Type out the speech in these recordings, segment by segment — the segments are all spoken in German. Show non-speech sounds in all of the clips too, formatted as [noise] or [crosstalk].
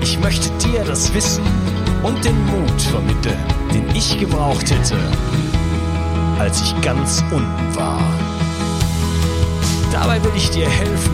Ich möchte dir das Wissen und den Mut vermitteln, den ich gebraucht hätte, als ich ganz unten war. Dabei will ich dir helfen,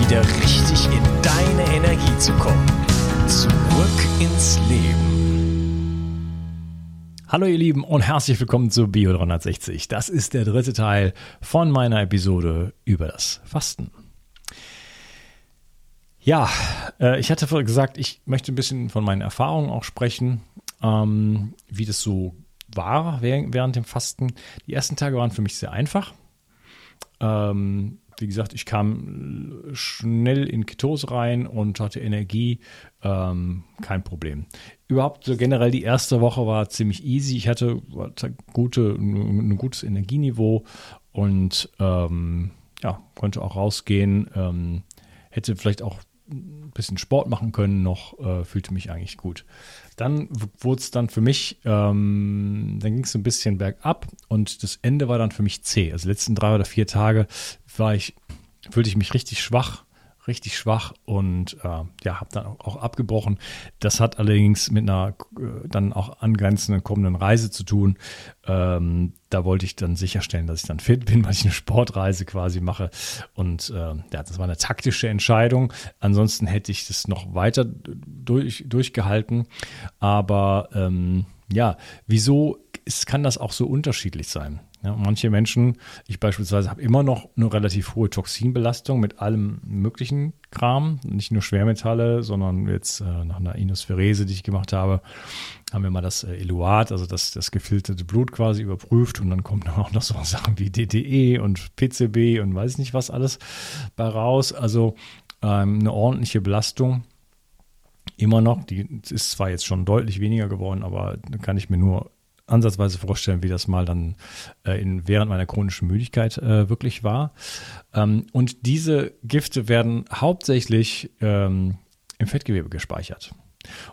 wieder richtig in deine Energie zu kommen. Zurück ins Leben. Hallo ihr Lieben und herzlich willkommen zu Bio 360. Das ist der dritte Teil von meiner Episode über das Fasten. Ja, äh, ich hatte gesagt, ich möchte ein bisschen von meinen Erfahrungen auch sprechen, ähm, wie das so war während, während, dem Fasten. Die ersten Tage waren für mich sehr einfach. Ähm, wie gesagt, ich kam schnell in Ketose rein und hatte Energie, ähm, kein Problem. Überhaupt so generell die erste Woche war ziemlich easy. Ich hatte, hatte gute, ein gutes Energieniveau und ähm, ja, konnte auch rausgehen. Ähm, hätte vielleicht auch ein bisschen Sport machen können noch, äh, fühlte mich eigentlich gut. Dann wurde es dann für mich, ähm, dann ging es ein bisschen bergab und das Ende war dann für mich zäh. Also die letzten drei oder vier Tage war ich, fühlte ich mich richtig schwach richtig schwach und äh, ja, habe dann auch abgebrochen. Das hat allerdings mit einer äh, dann auch angrenzenden kommenden Reise zu tun. Ähm, da wollte ich dann sicherstellen, dass ich dann fit bin, [laughs] weil ich eine Sportreise quasi mache. Und äh, ja, das war eine taktische Entscheidung. Ansonsten hätte ich das noch weiter durch, durchgehalten. Aber ähm, ja, wieso ist, kann das auch so unterschiedlich sein? Ja, manche Menschen, ich beispielsweise habe immer noch eine relativ hohe Toxinbelastung mit allem möglichen Kram, nicht nur Schwermetalle, sondern jetzt äh, nach einer Inospherese, die ich gemacht habe, haben wir mal das äh, Eluat, also das, das gefilterte Blut quasi überprüft und dann kommen [laughs] auch noch so Sachen wie DDE und PCB und weiß nicht was alles bei raus. Also ähm, eine ordentliche Belastung immer noch. Die ist zwar jetzt schon deutlich weniger geworden, aber da kann ich mir nur ansatzweise vorstellen, wie das mal dann äh, in, während meiner chronischen Müdigkeit äh, wirklich war. Ähm, und diese Gifte werden hauptsächlich ähm, im Fettgewebe gespeichert.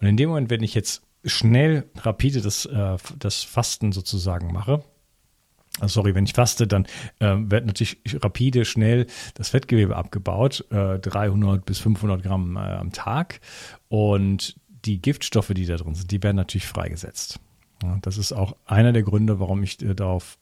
Und in dem Moment, wenn ich jetzt schnell rapide das, äh, das Fasten sozusagen mache, also sorry, wenn ich faste, dann äh, wird natürlich rapide, schnell das Fettgewebe abgebaut, äh, 300 bis 500 Gramm äh, am Tag. Und die Giftstoffe, die da drin sind, die werden natürlich freigesetzt. Ja, das ist auch einer der Gründe, warum ich äh, darauf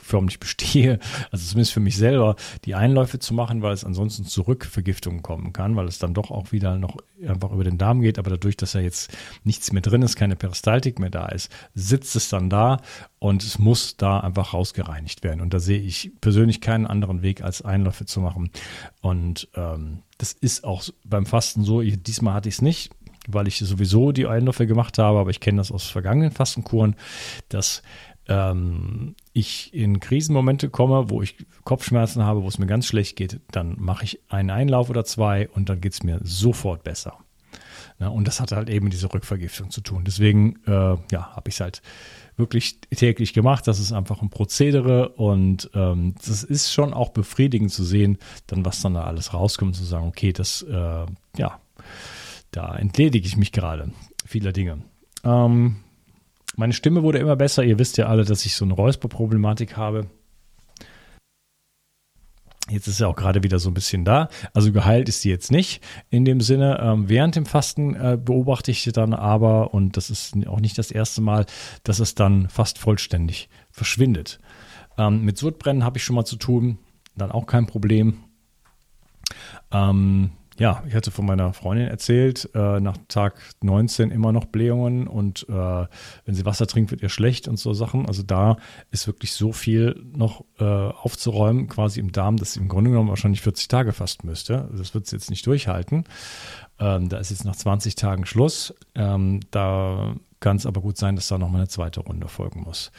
förmlich bestehe, also zumindest für mich selber, die Einläufe zu machen, weil es ansonsten zu Rückvergiftungen kommen kann, weil es dann doch auch wieder noch einfach über den Darm geht, aber dadurch, dass ja jetzt nichts mehr drin ist, keine Peristaltik mehr da ist, sitzt es dann da und es muss da einfach rausgereinigt werden. Und da sehe ich persönlich keinen anderen Weg, als Einläufe zu machen. Und ähm, das ist auch beim Fasten so. Ich, diesmal hatte ich es nicht weil ich sowieso die Einläufe gemacht habe, aber ich kenne das aus vergangenen Fastenkuren, dass ähm, ich in Krisenmomente komme, wo ich Kopfschmerzen habe, wo es mir ganz schlecht geht, dann mache ich einen Einlauf oder zwei und dann geht es mir sofort besser. Ne? Und das hat halt eben mit dieser Rückvergiftung zu tun. Deswegen, äh, ja, habe ich es halt wirklich täglich gemacht. Das ist einfach ein Prozedere und ähm, das ist schon auch befriedigend zu sehen, dann was dann da alles rauskommt, zu sagen, okay, das, äh, ja, da entledige ich mich gerade vieler Dinge. Ähm, meine Stimme wurde immer besser. Ihr wisst ja alle, dass ich so eine Räusperproblematik habe. Jetzt ist er auch gerade wieder so ein bisschen da. Also geheilt ist sie jetzt nicht in dem Sinne. Ähm, während dem Fasten äh, beobachte ich sie dann aber, und das ist auch nicht das erste Mal, dass es dann fast vollständig verschwindet. Ähm, mit Sodbrennen habe ich schon mal zu tun, dann auch kein Problem. Ähm, ja, ich hatte von meiner Freundin erzählt, äh, nach Tag 19 immer noch Blähungen und äh, wenn sie Wasser trinkt, wird ihr schlecht und so Sachen. Also da ist wirklich so viel noch äh, aufzuräumen, quasi im Darm, dass sie im Grunde genommen wahrscheinlich 40 Tage fasten müsste. Das wird sie jetzt nicht durchhalten. Ähm, da ist jetzt nach 20 Tagen Schluss. Ähm, da kann es aber gut sein, dass da noch mal eine zweite Runde folgen muss.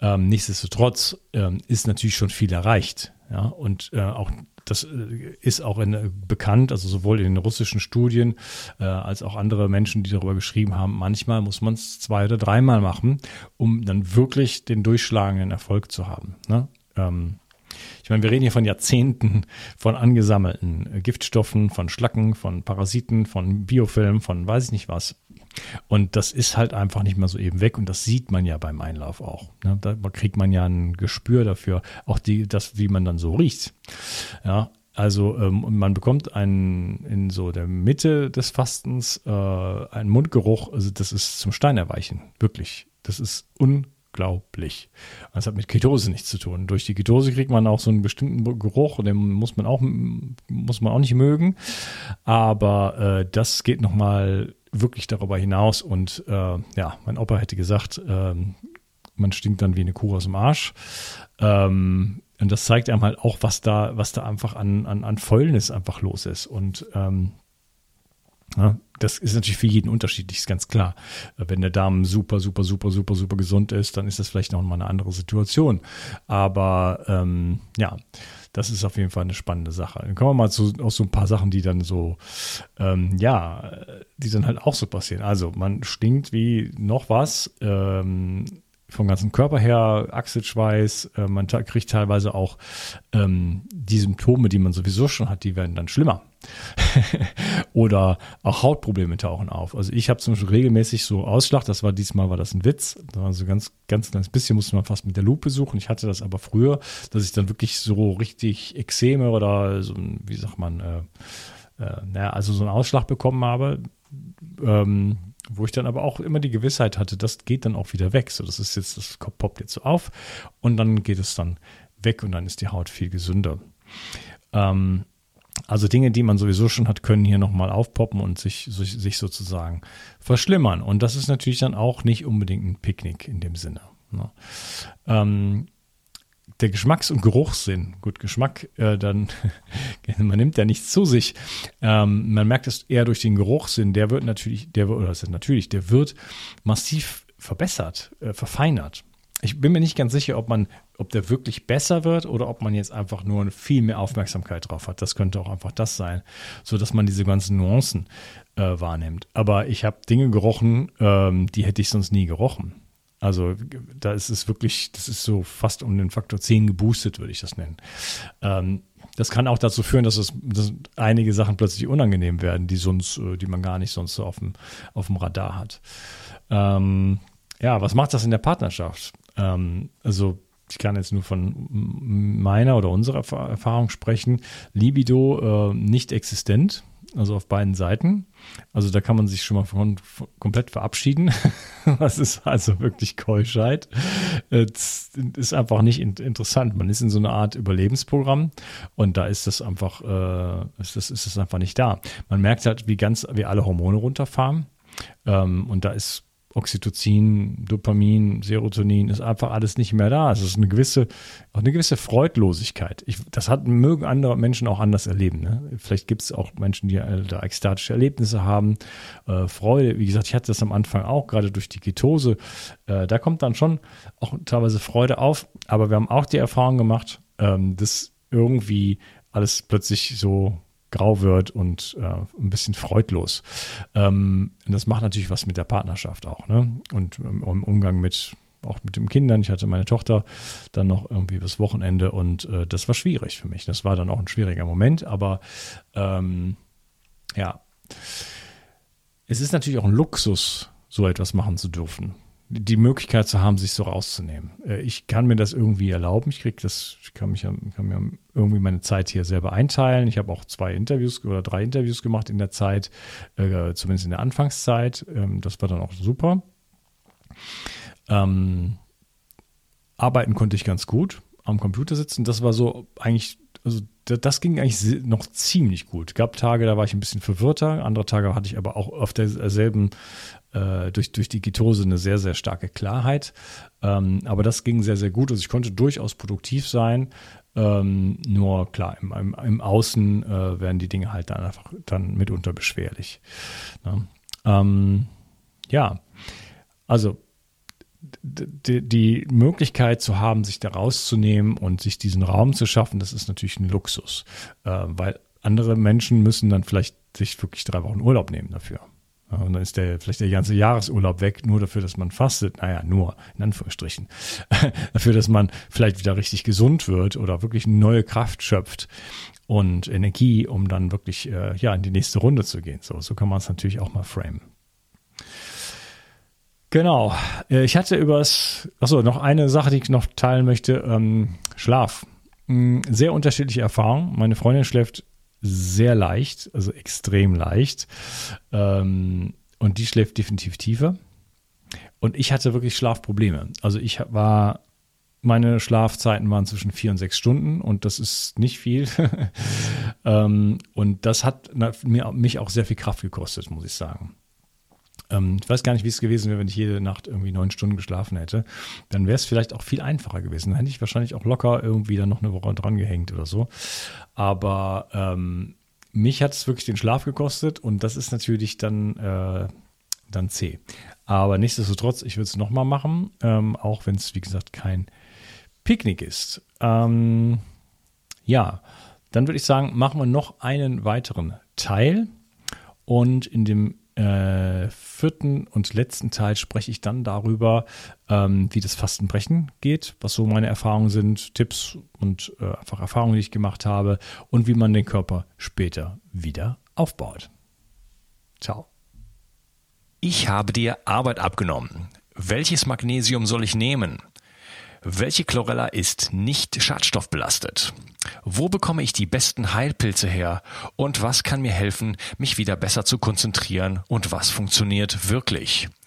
Ähm, nichtsdestotrotz ähm, ist natürlich schon viel erreicht. Ja, und äh, auch das äh, ist auch in, äh, bekannt, also sowohl in den russischen Studien äh, als auch andere Menschen, die darüber geschrieben haben. Manchmal muss man es zwei oder dreimal machen, um dann wirklich den durchschlagenden Erfolg zu haben. Ne? Ähm, ich meine, wir reden hier von Jahrzehnten von angesammelten Giftstoffen, von Schlacken, von Parasiten, von Biofilmen, von weiß ich nicht was. Und das ist halt einfach nicht mehr so eben weg und das sieht man ja beim Einlauf auch. Ne? Da kriegt man ja ein Gespür dafür, auch die, das, wie man dann so riecht. Ja, also ähm, man bekommt einen in so der Mitte des Fastens äh, einen Mundgeruch, also das ist zum Steinerweichen, wirklich. Das ist unglaublich. Das hat mit Ketose nichts zu tun. Durch die Ketose kriegt man auch so einen bestimmten Geruch, den muss man auch muss man auch nicht mögen. Aber äh, das geht noch mal wirklich darüber hinaus. Und äh, ja, mein Opa hätte gesagt, ähm, man stinkt dann wie eine Kuh aus dem Arsch. Ähm, und das zeigt einem halt auch, was da, was da einfach an, an, an Fäulnis einfach los ist. Und ähm, ja, das ist natürlich für jeden unterschiedlich, ist ganz klar. Wenn der Darm super, super, super, super, super gesund ist, dann ist das vielleicht noch mal eine andere Situation. Aber ähm, ja, das ist auf jeden Fall eine spannende Sache. Dann kommen wir mal zu auch so ein paar Sachen, die dann so, ähm, ja, die dann halt auch so passieren. Also man stinkt wie noch was. Ähm, vom ganzen Körper her, Achselschweiß, äh, man kriegt teilweise auch ähm, die Symptome, die man sowieso schon hat, die werden dann schlimmer. [laughs] Oder auch Hautprobleme tauchen auf. Also ich habe zum Beispiel regelmäßig so Ausschlag, das war diesmal war das ein Witz, also ganz, ganz kleines bisschen musste man fast mit der Lupe suchen. Ich hatte das aber früher, dass ich dann wirklich so richtig Exzeme oder so, wie sagt man, äh, äh, naja, also so einen Ausschlag bekommen habe. Ähm, wo ich dann aber auch immer die Gewissheit hatte, das geht dann auch wieder weg. So, das ist jetzt, das poppt jetzt so auf und dann geht es dann weg und dann ist die Haut viel gesünder. Ähm, also Dinge, die man sowieso schon hat, können hier nochmal aufpoppen und sich, sich sozusagen verschlimmern. Und das ist natürlich dann auch nicht unbedingt ein Picknick in dem Sinne. Ne? Ähm, der Geschmacks- und Geruchssinn, gut, Geschmack, äh, dann, [laughs] man nimmt ja nichts zu sich. Ähm, man merkt es eher durch den Geruchssinn, der wird natürlich, der wird, oder ist natürlich, der wird massiv verbessert, äh, verfeinert. Ich bin mir nicht ganz sicher, ob man, ob der wirklich besser wird oder ob man jetzt einfach nur viel mehr Aufmerksamkeit drauf hat. Das könnte auch einfach das sein, so dass man diese ganzen Nuancen äh, wahrnimmt. Aber ich habe Dinge gerochen, ähm, die hätte ich sonst nie gerochen. Also da ist es wirklich, das ist so fast um den Faktor 10 geboostet, würde ich das nennen. Ähm, das kann auch dazu führen, dass, es, dass einige Sachen plötzlich unangenehm werden, die sonst, äh, die man gar nicht sonst so auf dem, auf dem Radar hat. Ähm, ja, was macht das in der Partnerschaft? Ähm, also ich kann jetzt nur von meiner oder unserer Erfahrung sprechen. Libido äh, nicht existent also auf beiden Seiten. Also da kann man sich schon mal von, von komplett verabschieden. [laughs] das ist also wirklich Keuschheit. Es ist einfach nicht in, interessant. Man ist in so einer Art Überlebensprogramm und da ist das einfach, äh, ist das, ist das einfach nicht da. Man merkt halt, wie ganz, wie alle Hormone runterfahren. Ähm, und da ist Oxytocin, Dopamin, Serotonin, ist einfach alles nicht mehr da. Es ist eine gewisse, auch eine gewisse Freudlosigkeit. Ich, das hat, mögen andere Menschen auch anders erleben. Ne? Vielleicht gibt es auch Menschen, die äh, da ekstatische Erlebnisse haben, äh, Freude. Wie gesagt, ich hatte das am Anfang auch, gerade durch die Ketose. Äh, da kommt dann schon auch teilweise Freude auf. Aber wir haben auch die Erfahrung gemacht, ähm, dass irgendwie alles plötzlich so grau wird und äh, ein bisschen freudlos. Ähm, das macht natürlich was mit der Partnerschaft auch, ne? Und ähm, im Umgang mit auch mit den Kindern. Ich hatte meine Tochter dann noch irgendwie bis Wochenende und äh, das war schwierig für mich. Das war dann auch ein schwieriger Moment, aber ähm, ja, es ist natürlich auch ein Luxus, so etwas machen zu dürfen. Die Möglichkeit zu haben, sich so rauszunehmen. Äh, ich kann mir das irgendwie erlauben. Ich kriege das, ich kann mich kann mir irgendwie meine Zeit hier selber einteilen. Ich habe auch zwei Interviews oder drei Interviews gemacht in der Zeit, äh, zumindest in der Anfangszeit. Ähm, das war dann auch super. Ähm, arbeiten konnte ich ganz gut am Computer sitzen. Das war so eigentlich also das ging eigentlich noch ziemlich gut. Gab Tage, da war ich ein bisschen verwirrter, andere Tage hatte ich aber auch auf derselben, äh, durch, durch die Ketose eine sehr, sehr starke Klarheit. Ähm, aber das ging sehr, sehr gut. Also ich konnte durchaus produktiv sein. Ähm, nur klar, im, im, im Außen äh, werden die Dinge halt dann einfach dann mitunter beschwerlich. Ne? Ähm, ja, also die, Möglichkeit zu haben, sich da rauszunehmen und sich diesen Raum zu schaffen, das ist natürlich ein Luxus, äh, weil andere Menschen müssen dann vielleicht sich wirklich drei Wochen Urlaub nehmen dafür. Und dann ist der vielleicht der ganze Jahresurlaub weg, nur dafür, dass man fastet. Naja, nur in Anführungsstrichen. [laughs] dafür, dass man vielleicht wieder richtig gesund wird oder wirklich neue Kraft schöpft und Energie, um dann wirklich äh, ja in die nächste Runde zu gehen. So, so kann man es natürlich auch mal framen. Genau. Äh, ich hatte übers, achso, noch eine Sache, die ich noch teilen möchte. Ähm, Schlaf. Mm, sehr unterschiedliche Erfahrungen. Meine Freundin schläft sehr leicht, also extrem leicht. Ähm, und die schläft definitiv tiefer. Und ich hatte wirklich Schlafprobleme. Also ich war, meine Schlafzeiten waren zwischen vier und sechs Stunden und das ist nicht viel. [laughs] ähm, und das hat mir, mich auch sehr viel Kraft gekostet, muss ich sagen. Ähm, ich weiß gar nicht, wie es gewesen wäre, wenn ich jede Nacht irgendwie neun Stunden geschlafen hätte. Dann wäre es vielleicht auch viel einfacher gewesen. Dann hätte ich wahrscheinlich auch locker irgendwie dann noch eine Woche dran gehängt oder so. Aber ähm, mich hat es wirklich den Schlaf gekostet und das ist natürlich dann, äh, dann zäh. Aber nichtsdestotrotz, ich würde es nochmal machen, ähm, auch wenn es, wie gesagt, kein Picknick ist. Ähm, ja, dann würde ich sagen, machen wir noch einen weiteren Teil. Und in dem äh, vierten und letzten Teil spreche ich dann darüber, ähm, wie das Fastenbrechen geht, was so meine Erfahrungen sind, Tipps und äh, einfach Erfahrungen, die ich gemacht habe und wie man den Körper später wieder aufbaut. Ciao. Ich habe dir Arbeit abgenommen. Welches Magnesium soll ich nehmen? Welche Chlorella ist nicht schadstoffbelastet? Wo bekomme ich die besten Heilpilze her? Und was kann mir helfen, mich wieder besser zu konzentrieren? Und was funktioniert wirklich?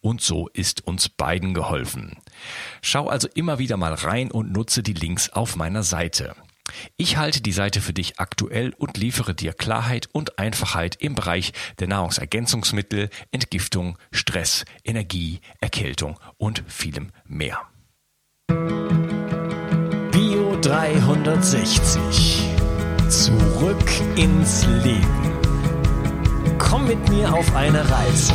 und so ist uns beiden geholfen. Schau also immer wieder mal rein und nutze die Links auf meiner Seite. Ich halte die Seite für dich aktuell und liefere dir Klarheit und Einfachheit im Bereich der Nahrungsergänzungsmittel, Entgiftung, Stress, Energie, Erkältung und vielem mehr. Bio 360. Zurück ins Leben. Komm mit mir auf eine Reise